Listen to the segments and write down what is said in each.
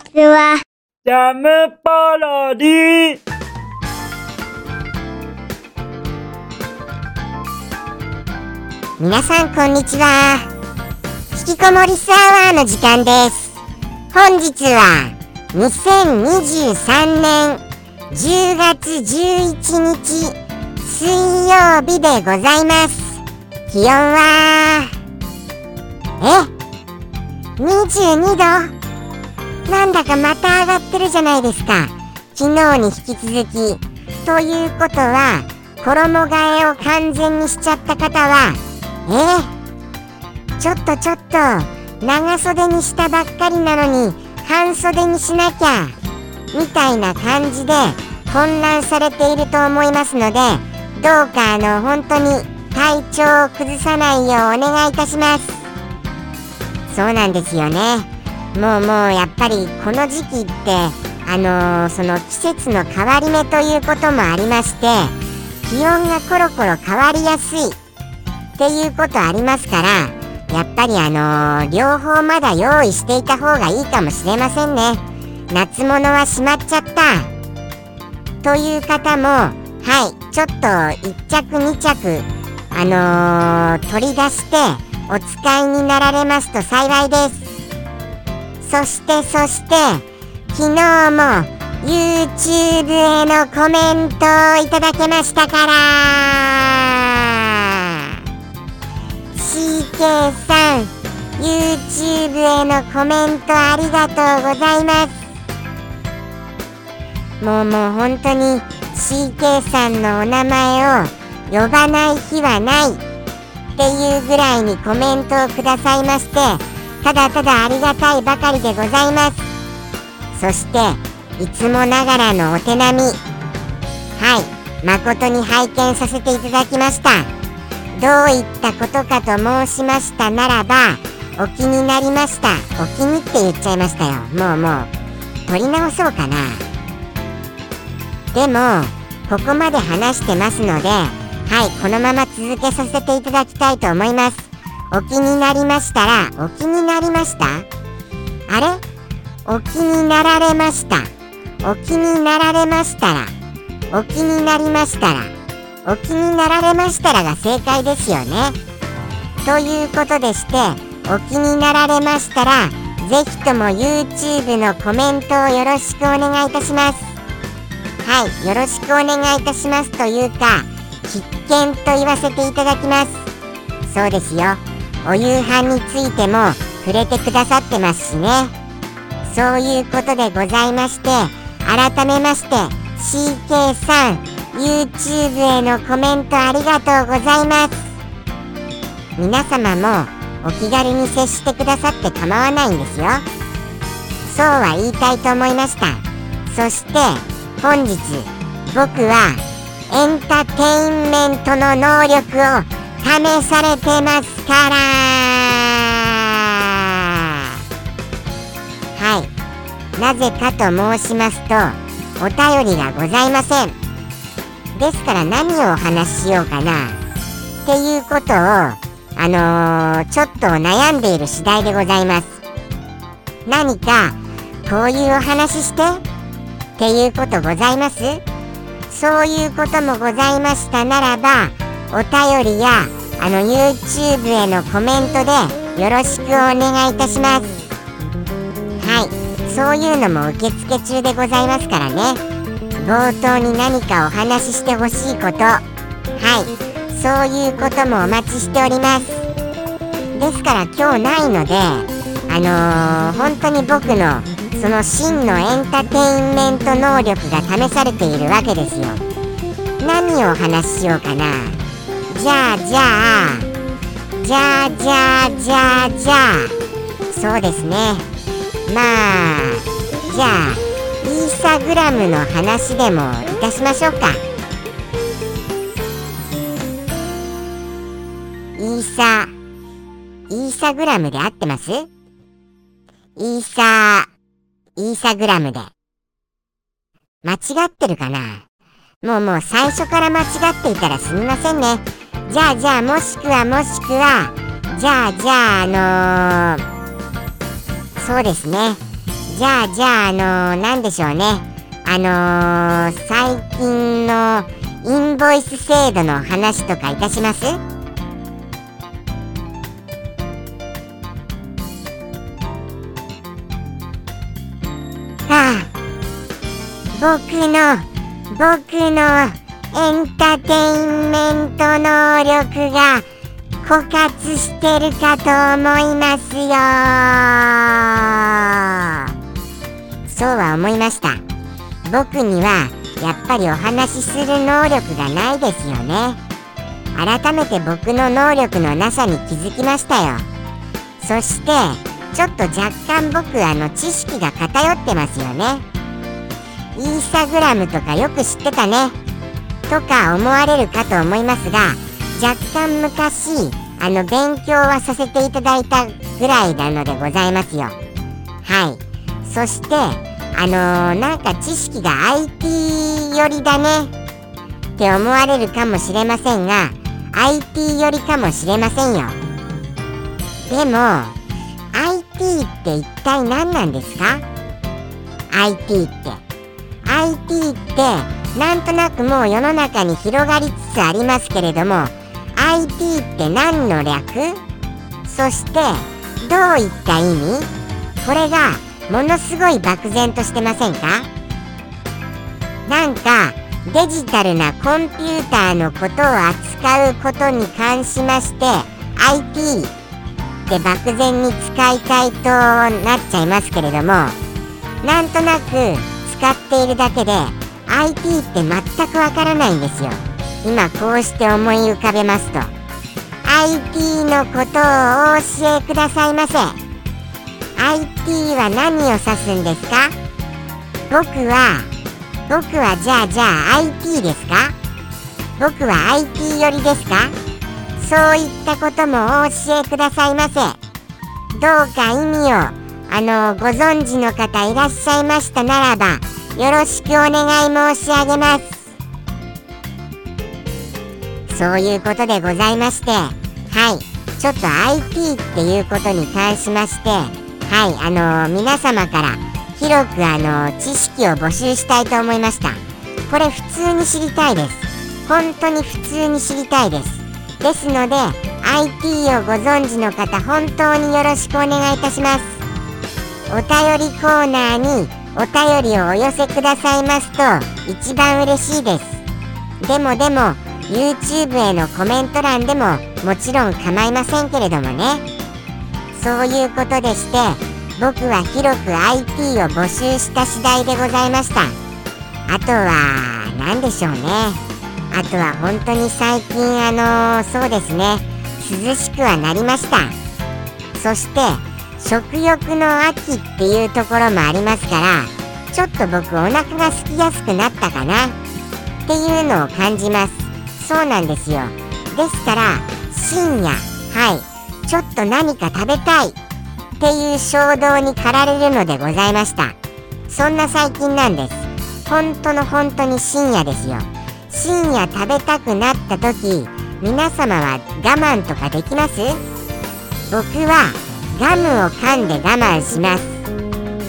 ちは。ジャムパロディ皆さんこんにちは。引きこもりスアワーの時間です。本日は2023年10月11日水曜日でございます。気温は？え？22度？なんだかまた上がってるじゃないですか。昨日に引き続き。ということは衣替えを完全にしちゃった方はえ？ちょっとちょっと長袖にしたばっかりなのに半袖にしなきゃみたいな感じで混乱されていると思いますのでどうかあの本当に体調を崩さないようお願いいたします。そうなんですよね。もうもうやっぱりこの時期ってあのー、その季節の変わり目ということもありまして気温がコロコロ変わりやすいっていうことありますからやっぱりあのー、両方まだ用意していた方がいいかもしれませんね。夏物はしまっちゃった。という方もはいちょっと1着2着あのー、取り出してお使いになられますと幸いです。そしてそして昨日も YouTube へのコメントをいただけましたから。CK さん YouTube へのコメントありがとうございます。もうもう本当に CK さんのお名前を呼ばない日はないっていうぐらいにコメントをくださいましてただただありがたいばかりでございます。そしていつもながらのお手並み。はい。誠に拝見させていただきました。どういったことかと申しましたならばお気になりました。お気にって言っちゃいましたよ。もうもう。取り直そうかな。でもここまで話してますのではいこのまま続けさせていただきたいと思います。お気になりましたらお気になりました？あれ？お気になられました？お気になられましたらお気になりましたらお気になられましたらが正解ですよね。ということでしてお気になられましたらぜひとも YouTube のコメントをよろしくお願いいたします。はいよろしくお願いいたしますというか必見と言わせていただきます。そうですよ。お夕飯についても触れてくださってますしね。そういうことでございまして改めまして CK さん YouTube へのコメントありがとうございます。皆様もお気軽に接してくださって構わないんですよ。そうは言いたいと思いました。そして本日僕はエンターテインメントの能力を試されてますから。はい。なぜかと申しますとお便りがございません。ですから何をお話ししようかな。っていうことをあのー、ちょっと悩んでいる次第でございます。何かこういうお話して。っていうことございます。そういうこともございましたならばお便りやあの YouTube へのコメントでよろしくお願いいたします。はい。そういうのも受付中でございますからね。冒頭に何かお話ししてほしいこと。はい。そういうこともお待ちしております。ですから今日ないのであのー、本当に僕のその真のエンターテインメント能力が試されているわけですよ。何をお話ししようかな。じゃあじゃあじゃあじゃあじゃあ。じゃあそうですね。まあじゃあイーサグラムの話でもいたしましょうか。イーサイーサグラムで合ってます？イーサイーサグラムで。間違ってるかな？もうもう最初から間違っていたらすみませんね。じゃあじゃあもしくはもしくはじゃあじゃああのー、そうですね。じゃあじゃああのー、なんでしょうね。あのー、最近のインボイス制度の話とかいたします？はあ。僕の僕のエンターテインメント能力が枯渇してるかと思いますよ。そうは思いました。僕にはやっぱりお話しする能力がないですよね。改めて僕の能力のなさに気づきましたよ。そしてちょっと若干僕あの知識が偏ってますよね。インスタグラムとかよく知ってたね。とか思われるかと思いますが若干昔あの勉強はさせていただいたぐらいなのでございますよ。はい。そしてあのー、なんか知識が IT 寄りだね。って思われるかもしれませんが IT 寄りかもしれませんよ。でも IT って一体何なんですか？IT って。IT ってなんとなくもう世の中に広がりつつありますけれども IT って何の略？そしてどういった意味？これがものすごい漠然としてませんか？なんかデジタルなコンピューターのことを扱うことに関しまして IT って漠然に使いたいとなっちゃいますけれどもなんとなく使っているだけで IT って全くわからないんですよ。今こうして思い浮かべますと IT のことをお教えくださいませ。IT は何を指すんですか？僕は僕はじゃあじゃあ IT ですか？僕は IT 寄りですか？そういったこともお教えくださいませ。どうか意味をあのご存知の方いらっしゃいましたならばよろしくお願い申し上げます。そういうことでございましてはい。ちょっと IT っていうことに関しましてはい。あのー、皆様から広くあのー、知識を募集したいと思いました。これ普通に知りたいです。本当に普通に知りたいです。ですので IT をご存知の方本当によろしくお願いいたします。お便りコーナーにお便りをお寄せくださいますと一番嬉しいです。でもでも YouTube へのコメント欄でももちろん構いませんけれどもね。そういうことでして僕は広く IT を募集した次第でございました。あとは何でしょうね。あとは本当に最近あの、そうですね。涼しくはなりました。そして食欲の秋っていうところもありますからちょっと僕お腹が空きやすくなったかな。っていうのを感じます。そうなんですよ。ですから深夜はい。ちょっと何か食べたい。っていう衝動に駆られるのでございました。そんな最近なんです。本当の本当に深夜ですよ。深夜食べたくなった時皆様は我慢とかできます？僕はガムを噛んで我慢します。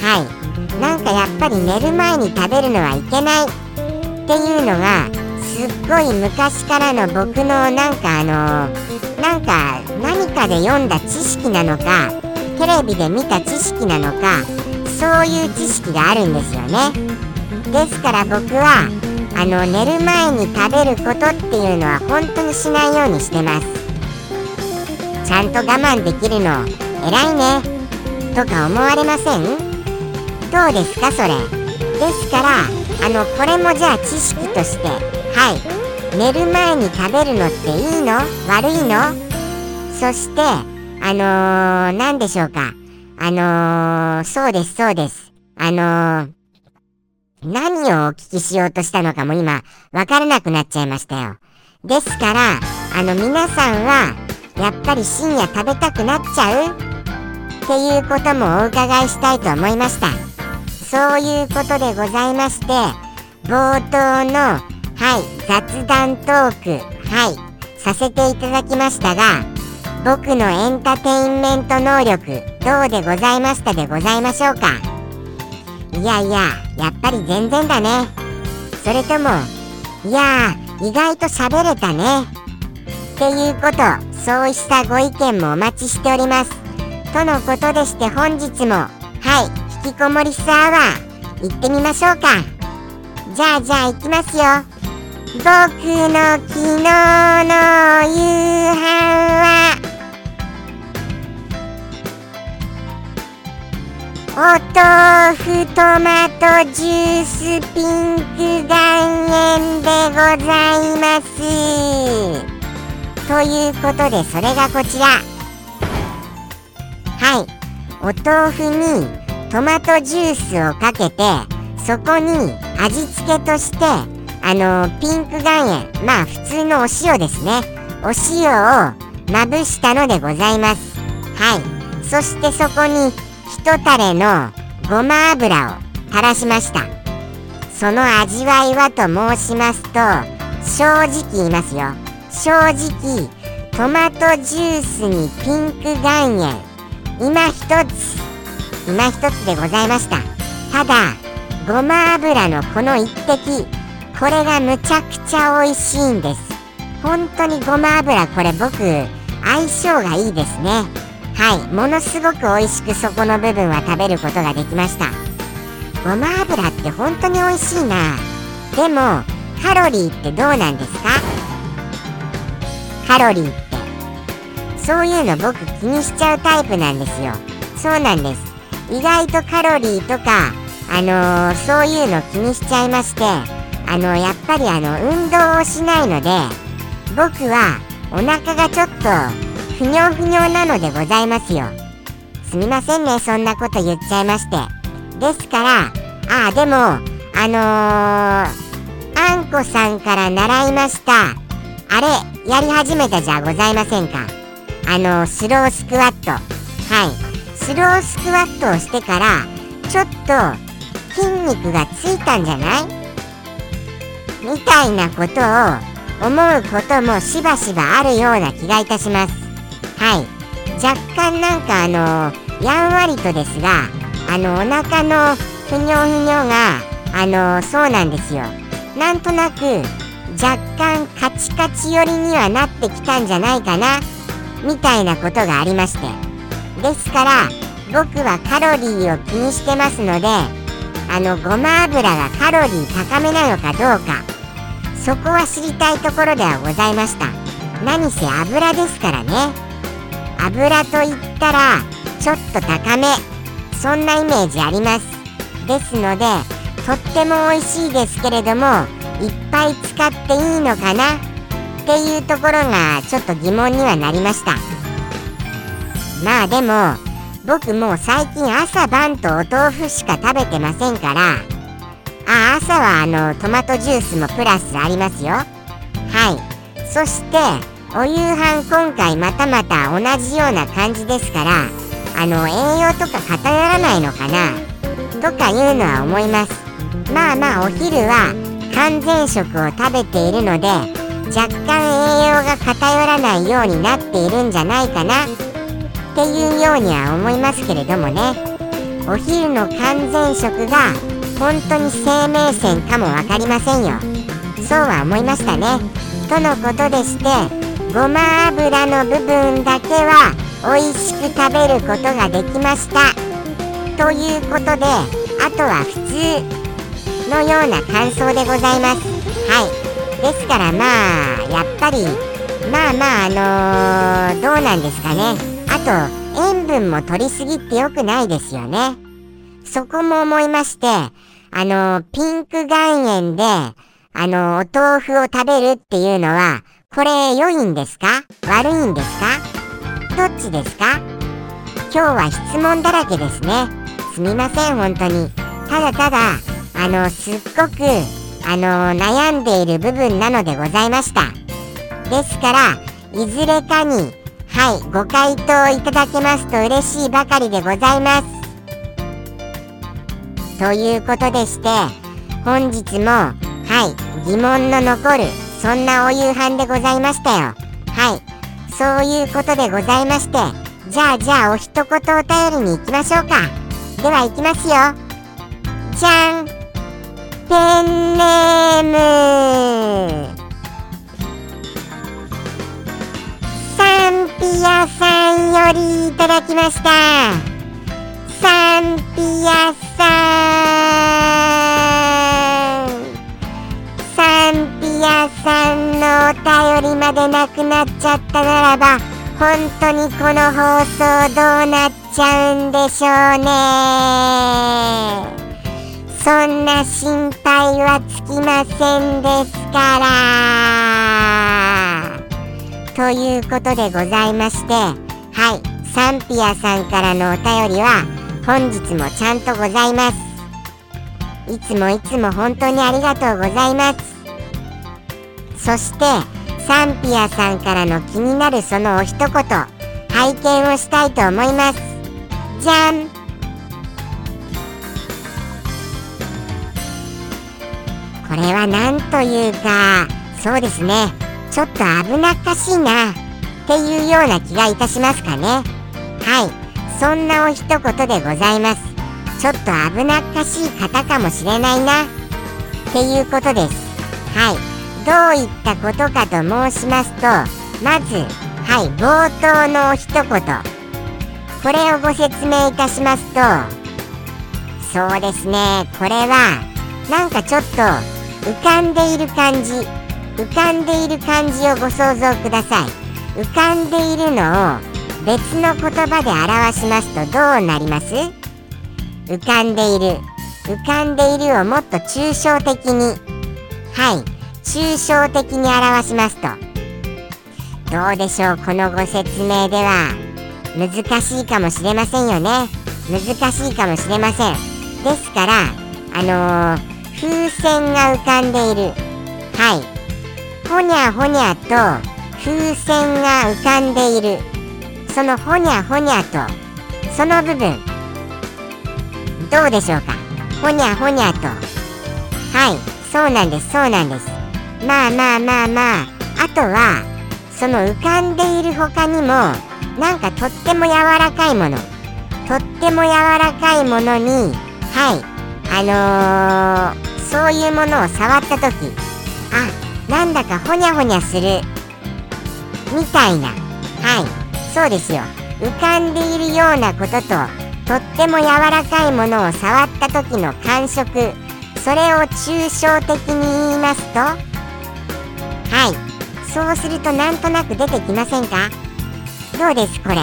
はい。なんかやっぱり寝る前に食べるのはいけない。っていうのがすっごい昔からの僕のなんかあのなんか何かで読んだ知識なのかテレビで見た知識なのかそういう知識があるんですよね。ですから僕はあの寝る前に食べることっていうのは本当にしないようにしてます。ちゃんと我慢できるの偉いね。とか思われません？どうですかそれ？ですからあのこれもじゃあ知識としてはい。寝る前に食べるのっていいの？悪いの？そしてあのー、何でしょうか？あのー、そうですそうです。あのー、何をお聞きしようとしたのかも今わからなくなっちゃいましたよ。ですからあの皆さんはやっぱり深夜食べたくなっちゃう？っていうこともお伺いしたいと思いました。そういうことでございまして冒頭のはい雑談トークはいさせていただきましたが僕のエンターテインメント能力どうでございました？でございましょうか？いやいややっぱり全然だね。それともいや意外と喋れたね。っていうことそうしたご意見もお待ちしております。とのことでして本日もはい引きこもりスアワー行ってみましょうか。じゃあじゃあ行きますよ。僕の昨日の夕飯はお豆腐トマトジュースピンク岩塩でございます。ということでそれがこちら。はい。お豆腐にトマトジュースをかけてそこに味付けとしてあのピンク岩塩。まあ普通のお塩ですね。お塩をまぶしたのでございます。はい。そしてそこに一タレのごま油を垂らしました。その味わいはと申しますと正直言いますよ。正直トマトジュースにピンク岩塩今一つ今一つでございました。ただごま油のこの一滴これがむちゃくちゃ美味しいんです。本当にごま油これ僕相性がいいですね。はいものすごく美味しくそこの部分は食べることができました。ごま油って本当に美味しいな。でもカロリーってどうなんですか？カロリー。そういうの僕気にしちゃうタイプなんですよ。そうなんです。意外とカロリーとかあのー、そういうの気にしちゃいましてあのやっぱりあの運動をしないので僕はお腹がちょっとふにょふにょなのでございますよ。すみませんねそんなこと言っちゃいまして。ですからああでもあのー、あんこさんから習いました。あれやり始めたじゃございませんか。あの、スロースクワット。はい。スロースクワットをしてからちょっと筋肉がついたんじゃない？みたいなことを思うこともしばしばあるような気がいたします。はい。若干なんかあのやんわりとですがあのお腹のふにょふにょがあのそうなんですよ。なんとなく若干カチカチ寄りにはなってきたんじゃないかな。みたいなことがありまして。ですから僕はカロリーを気にしてますのであのごま油がカロリー高めなのかどうかそこは知りたいところではございました。何せ油ですからね。油といったらちょっと高め。そんなイメージあります。ですのでとっても美味しいですけれどもいっぱい使っていいのかな？っていうところがちょっと疑問にはなりました。まあでも僕もう最近朝晩とお豆腐しか食べてませんからあ朝はあのトマトジュースもプラスありますよ。はい。そしてお夕飯今回またまた同じような感じですからあの栄養とか偏らないのかなとかいうのは思います。まあまあお昼は完全食を食べているので若干栄養が偏らないようになっているんじゃないかな。っていうようには思いますけれどもね。お昼の完全食が本当に生命線かも分かりませんよ。そうは思いましたね。とのことでしてごま油の部分だけは美味しく食べることができました。ということであとは普通のような感想でございます。はい。ですからまあやっぱりまあまああのー、どうなんですかね。あと塩分も取りすぎって良くないですよね。そこも思いましてあのー、ピンク岩塩であのー、お豆腐を食べるっていうのはこれ良いんですか？悪いんですか？どっちですか？今日は質問だらけですね。すみません本当に。ただただあのすっごくあの悩んでいる部分なのでございました。ですからいずれかにはいご回答いただけますと嬉しいばかりでございます。ということでして本日もはい疑問の残るそんなお夕飯でございましたよ。はいそういうことでございましてじゃあじゃあお一言お便りに行きましょうか。では行きますよ。ちゃん。ペンネームサンピアさんよりいただきましたサンピアさんサンピアさんのお便りまでなくなっちゃったならば本当にこの放送どうなっちゃうんでしょうねそんな心配はつきませんですから。ということでございましてはいサンピアさんからのお便りは本日もちゃんとございます。いつもいつも本当にありがとうございます。そしてサンピアさんからの気になるそのお一言拝見をしたいと思います。じゃん。これは何というかそうですね。ちょっと危なっかしいなっていうような気がいたしますかね。はい。そんなお一言でございます。ちょっと危なっかしい方かもしれないなっていうことです。はい。どういったことかと申しますとまずはい。冒頭のお一言。これをご説明いたしますとそうですね。これはなんかちょっと浮かんでいる感じ。浮かんでいる感じをご想像ください。浮かんでいるのを別の言葉で表しますとどうなります？浮かんでいる。浮かんでいるをもっと抽象的に。はい。抽象的に表しますと。どうでしょう？このご説明では。難しいかもしれませんよね。難しいかもしれません。ですからあのー、風船が浮かんでいる。はい。ほにゃほにゃと風船が浮かんでいる。そのほにゃほにゃとその部分。どうでしょうか？ほにゃほにゃと。はい。そうなんですそうなんです。まあまあまあまあ。あとはその浮かんでいる他にもなんかとっても柔らかいもの。とっても柔らかいものにはい。あのー、そういうものを触った時あなんだかほにゃほにゃするみたいな。はい。そうですよ。浮かんでいるようなことととっても柔らかいものを触った時の感触それを抽象的に言いますとはい。そうするとなんとなく出てきませんか？どうですこれ？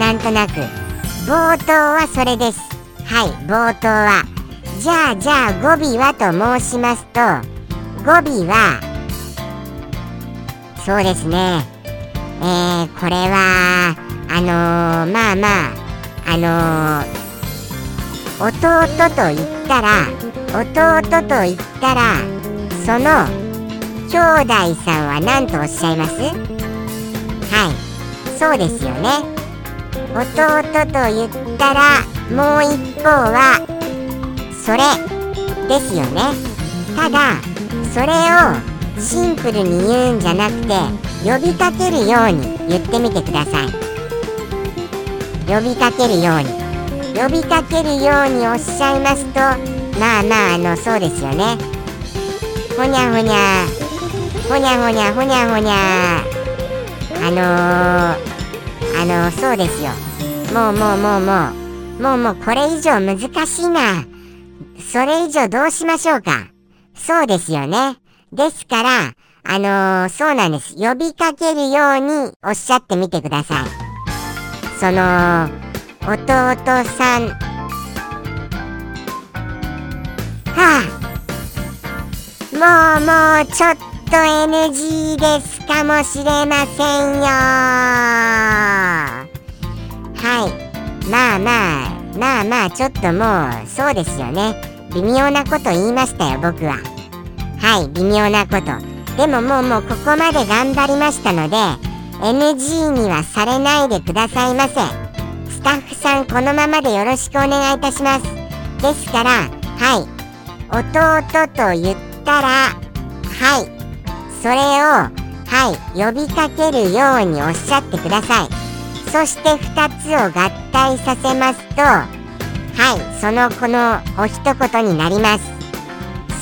なんとなく。冒頭はそれです。はい。冒頭はじゃあじゃあ語尾はと申しますと語尾はそうですね。えー、これはあのー、まあまああのー、弟と言ったら弟と言ったらその兄弟さんは何とおっしゃいます？はい。そうですよね。弟と言ったらもう一方はそれですよね。ただそれをシンプルに言うんじゃなくて呼びかけるように言ってみてください。呼びかけるように。呼びかけるようにおっしゃいますとまあまああのそうですよね。ほにゃほにゃほにゃほにゃほにゃほにゃあのー、あのー、そうですよ。もうもうもうもうもうもうこれ以上難しいな。それ以上どうしましょうか？そうですよね。ですからあのー、そうなんです。呼びかけるようにおっしゃってみてください。その弟さん。はあ。もうもうちょっと NG ですかもしれませんよ。はい。まあまあ。まあまあちょっともうそうですよね。微妙なこと言いましたよ僕は。はい微妙なこと。でももうもうここまで頑張りましたので NG にはされないでくださいませ。スタッフさんこのままでよろしくお願いいたします。ですからはい弟と言ったらはいそれをはい呼びかけるようにおっしゃってください。そして2つを合体させますとはいそのこのお一言になります。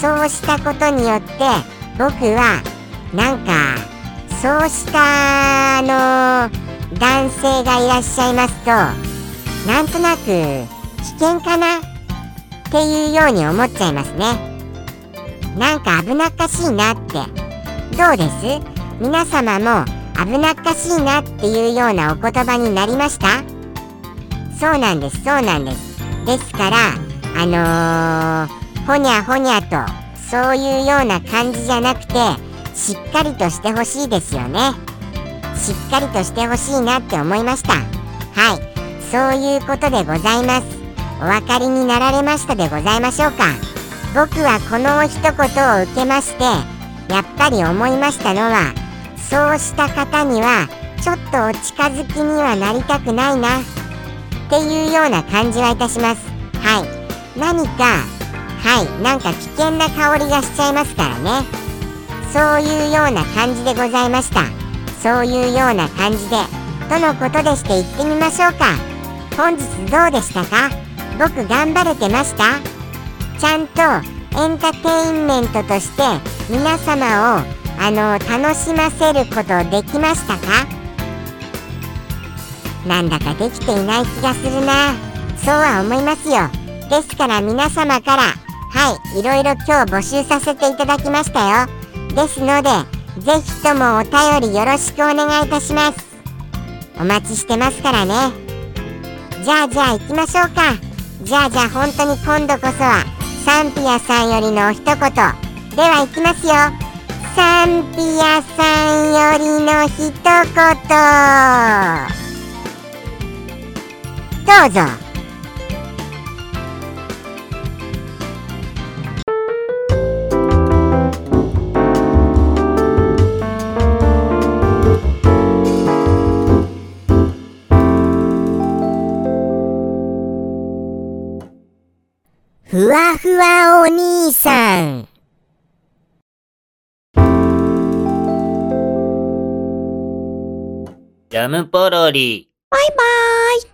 そうしたことによって僕はなんかそうしたあの男性がいらっしゃいますとなんとなく危険かな？っていうように思っちゃいますね。なんか危なっかしいなって。どうです？皆様も危なっかしいなっていうようなお言葉になりました？そうなんですそうなんです。ですからあのー、ほにゃほにゃとそういうような感じじゃなくてしっかりとしてほしいですよね。しっかりとしてほしいなって思いました。はい。そういうことでございます。お分かりになられましたでございましょうか。僕はこの一言を受けましてやっぱり思いましたのはそうした方にはちょっとお近づきにはなりたくないな。っていうような感じはいたします。はい。何かはい。なんか危険な香りがしちゃいますからね。そういうような感じでございました。そういうような感じで。とのことでして行ってみましょうか。本日どうでしたか？僕頑張れてました？ちゃんとエンターテインメントとして皆様をあの楽しませることできましたか？なんだかできていない気がするな。そうは思いますよ。ですから皆様からはいいろいろ今日募集させていただきましたよ。ですのでぜひともお便りよろしくお願いいたします。お待ちしてますからね。じゃあじゃあ行きましょうか。じゃあじゃあ本当に今度こそはサンピアさんよりのお一言。では行きますよ。サンピアさんよりの一言どうぞふわふわお兄さん。ムポロリ。バイバーイ。